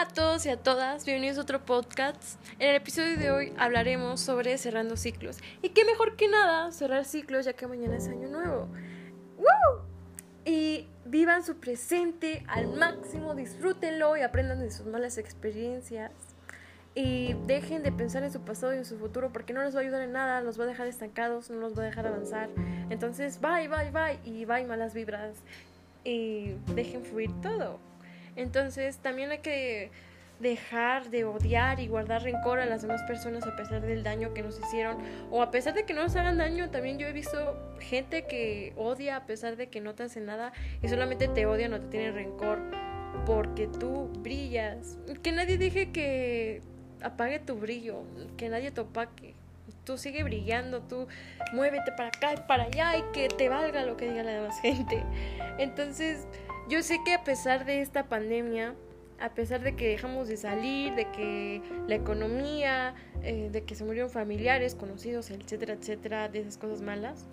Hola a todos y a todas, bienvenidos a otro podcast. En el episodio de hoy hablaremos sobre cerrando ciclos. Y qué mejor que nada cerrar ciclos ya que mañana es año nuevo. ¡Woo! Y vivan su presente al máximo, disfrútenlo y aprendan de sus malas experiencias. Y dejen de pensar en su pasado y en su futuro porque no les va a ayudar en nada, los va a dejar estancados, no los va a dejar avanzar. Entonces, bye, bye, bye y bye malas vibras. Y dejen fluir todo. Entonces también hay que dejar de odiar y guardar rencor a las demás personas a pesar del daño que nos hicieron o a pesar de que no nos hagan daño. También yo he visto gente que odia a pesar de que no te hacen nada y solamente te odia, no te tiene rencor porque tú brillas. Que nadie deje que apague tu brillo, que nadie te opaque. Tú sigue brillando, tú muévete para acá y para allá y que te valga lo que diga la demás gente. Entonces, yo sé que a pesar de esta pandemia, a pesar de que dejamos de salir, de que la economía, eh, de que se murieron familiares, conocidos, etcétera, etcétera, de esas cosas malas,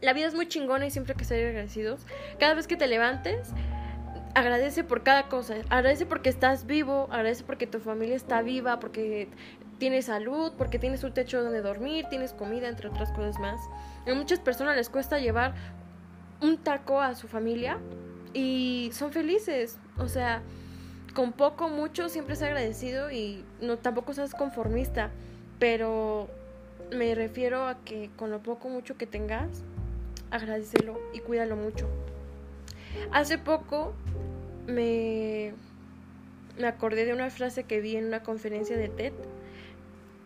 la vida es muy chingona y siempre hay que ser agradecidos. Cada vez que te levantes, agradece por cada cosa. Agradece porque estás vivo, agradece porque tu familia está viva, porque tienes salud, porque tienes un techo donde dormir, tienes comida, entre otras cosas más. A muchas personas les cuesta llevar un taco a su familia y son felices. O sea, con poco, mucho, siempre es agradecido y no tampoco seas conformista, pero me refiero a que con lo poco, mucho que tengas, agradecelo y cuídalo mucho. Hace poco me, me acordé de una frase que vi en una conferencia de TED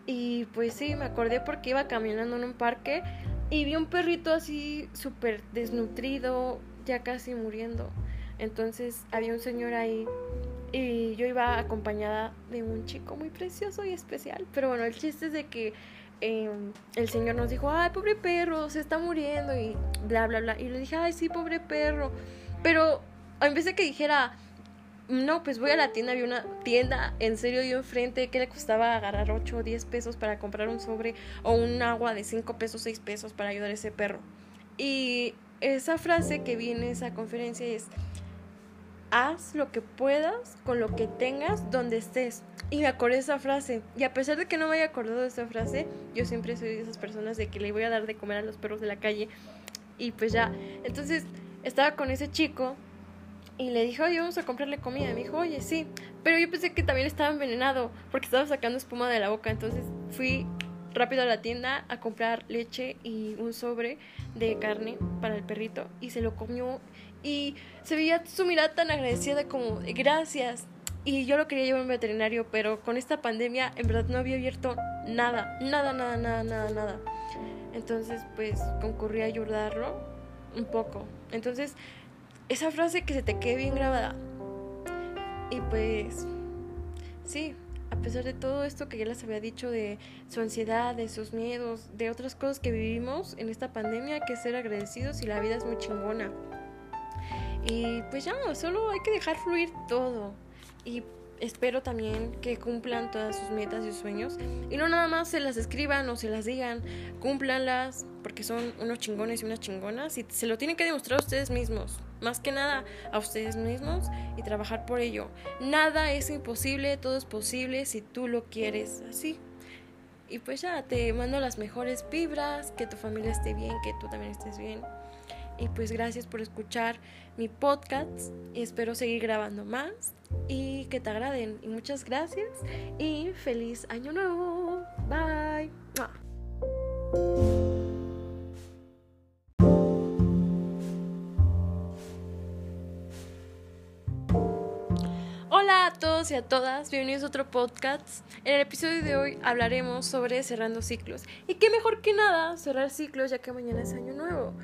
y pues sí, me acordé porque iba caminando en un parque y vi un perrito así súper desnutrido, ya casi muriendo. Entonces había un señor ahí y yo iba acompañada de un chico muy precioso y especial. Pero bueno, el chiste es de que em, el señor nos dijo, ay, pobre perro, se está muriendo y bla, bla, bla. Y le dije, ay, sí, pobre perro. Pero en vez de que dijera, no, pues voy a la tienda, había una tienda en serio yo enfrente que le costaba agarrar 8 o 10 pesos para comprar un sobre o un agua de 5 pesos, 6 pesos para ayudar a ese perro. Y esa frase que vi en esa conferencia es, haz lo que puedas con lo que tengas donde estés. Y me acordé de esa frase. Y a pesar de que no me haya acordado de esa frase, yo siempre soy de esas personas de que le voy a dar de comer a los perros de la calle. Y pues ya. Entonces estaba con ese chico y le dije, oye, vamos a comprarle comida. Y me dijo, oye, sí. Pero yo pensé que también estaba envenenado porque estaba sacando espuma de la boca. Entonces fui rápido a la tienda a comprar leche y un sobre de carne para el perrito y se lo comió. Y se veía su mirada tan agradecida como gracias y yo lo quería llevar a un veterinario pero con esta pandemia en verdad no había abierto nada nada nada nada nada nada. Entonces pues concurrí a ayudarlo un poco. Entonces esa frase que se te quede bien grabada. Y pues sí a pesar de todo esto que ya les había dicho de su ansiedad, de sus miedos, de otras cosas que vivimos en esta pandemia, hay que ser agradecidos y la vida es muy chingona. Y pues ya, solo hay que dejar fluir todo. Y espero también que cumplan todas sus metas y sus sueños. Y no nada más se las escriban o se las digan, cúmplanlas, porque son unos chingones y unas chingonas. Y se lo tienen que demostrar a ustedes mismos. Más que nada a ustedes mismos y trabajar por ello. Nada es imposible, todo es posible si tú lo quieres así. Y pues ya, te mando las mejores vibras, que tu familia esté bien, que tú también estés bien. Y pues gracias por escuchar mi podcast espero seguir grabando más y que te agraden. Y muchas gracias y feliz año nuevo. Bye. Hola a todos y a todas, bienvenidos a otro podcast. En el episodio de hoy hablaremos sobre cerrando ciclos. Y qué mejor que nada cerrar ciclos ya que mañana es año nuevo.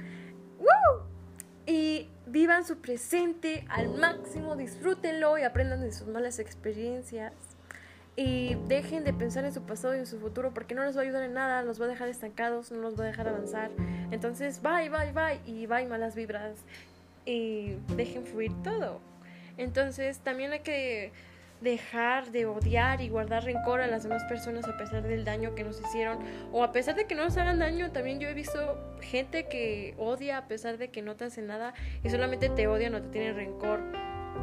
Y vivan su presente al máximo, disfrútenlo y aprendan de sus malas experiencias. Y dejen de pensar en su pasado y en su futuro porque no les va a ayudar en nada, los va a dejar estancados, no los va a dejar avanzar. Entonces, bye, bye, bye y bye malas vibras. Y dejen fluir todo. Entonces, también hay que dejar de odiar y guardar rencor a las demás personas a pesar del daño que nos hicieron o a pesar de que no nos hagan daño. También yo he visto gente que odia a pesar de que no te hace nada y solamente te odia, no te tiene rencor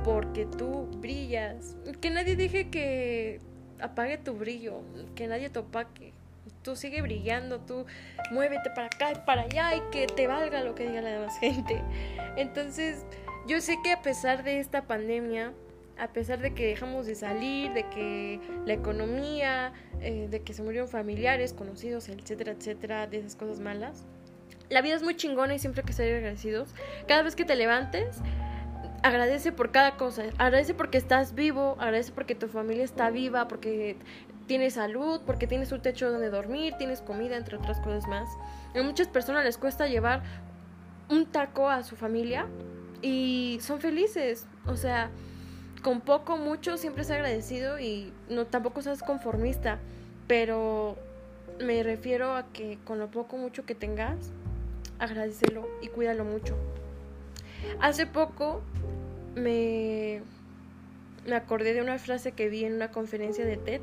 porque tú brillas. Que nadie deje que apague tu brillo, que nadie te opaque. Tú sigue brillando, tú muévete para acá y para allá y que te valga lo que diga la demás gente. Entonces, yo sé que a pesar de esta pandemia, a pesar de que dejamos de salir, de que la economía, eh, de que se murieron familiares, conocidos, etcétera, etcétera, de esas cosas malas, la vida es muy chingona y siempre hay que ser agradecidos. Cada vez que te levantes, agradece por cada cosa. Agradece porque estás vivo, agradece porque tu familia está viva, porque tienes salud, porque tienes un techo donde dormir, tienes comida, entre otras cosas más. A muchas personas les cuesta llevar un taco a su familia y son felices. O sea, con poco, mucho, siempre es agradecido y no tampoco seas conformista, pero me refiero a que con lo poco, mucho que tengas, agradecelo y cuídalo mucho. Hace poco me, me acordé de una frase que vi en una conferencia de TED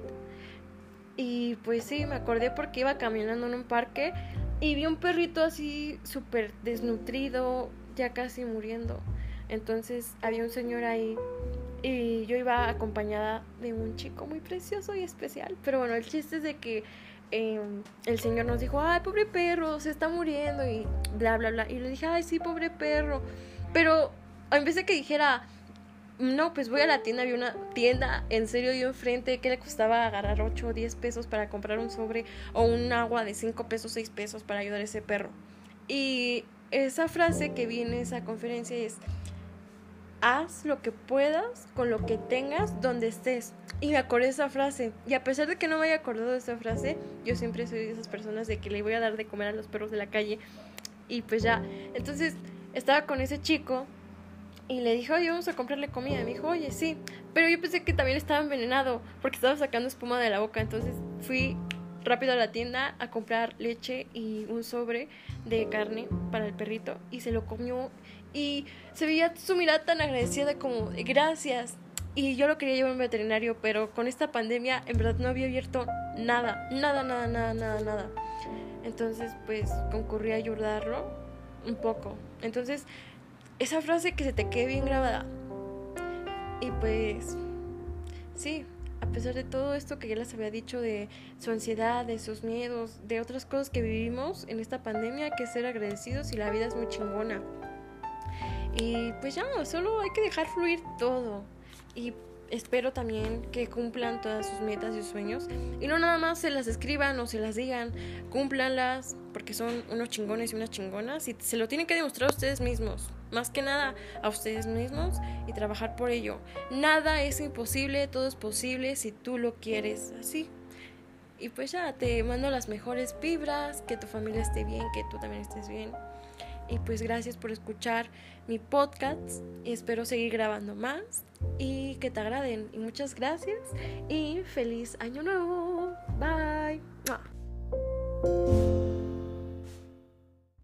y pues sí, me acordé porque iba caminando en un parque y vi un perrito así súper desnutrido, ya casi muriendo. Entonces había un señor ahí y yo iba acompañada de un chico muy precioso y especial. Pero bueno, el chiste es de que em, el señor nos dijo, ay, pobre perro, se está muriendo y bla, bla, bla. Y le dije, ay, sí, pobre perro. Pero en vez de que dijera, no, pues voy a la tienda, había una tienda en serio yo enfrente que le costaba agarrar 8 o 10 pesos para comprar un sobre o un agua de 5 pesos, 6 pesos para ayudar a ese perro. Y esa frase que vi en esa conferencia es, haz lo que puedas con lo que tengas donde estés. Y me acordé de esa frase. Y a pesar de que no me haya acordado de esa frase, yo siempre soy de esas personas de que le voy a dar de comer a los perros de la calle. Y pues ya. Entonces estaba con ese chico y le dijo, oye, vamos a comprarle comida. Y me dijo, oye, sí. Pero yo pensé que también estaba envenenado porque estaba sacando espuma de la boca. Entonces fui rápido a la tienda a comprar leche y un sobre de carne para el perrito y se lo comió y se veía su mirada tan agradecida como gracias. Y yo lo quería llevar a un veterinario, pero con esta pandemia en verdad no había abierto nada, nada, nada, nada, nada, nada. Entonces pues concurrí a ayudarlo un poco. Entonces esa frase que se te quede bien grabada. Y pues sí, a pesar de todo esto que ya les había dicho de su ansiedad, de sus miedos, de otras cosas que vivimos en esta pandemia, hay que ser agradecidos y la vida es muy chingona. Y pues ya, solo hay que dejar fluir todo. Y espero también que cumplan todas sus metas y sueños. Y no nada más se las escriban o se las digan, cúmplanlas, porque son unos chingones y unas chingonas. Y se lo tienen que demostrar a ustedes mismos. Más que nada a ustedes mismos y trabajar por ello. Nada es imposible, todo es posible si tú lo quieres así. Y pues ya, te mando las mejores vibras, que tu familia esté bien, que tú también estés bien. Y pues gracias por escuchar mi podcast espero seguir grabando más y que te agraden. Y muchas gracias y feliz año nuevo. Bye.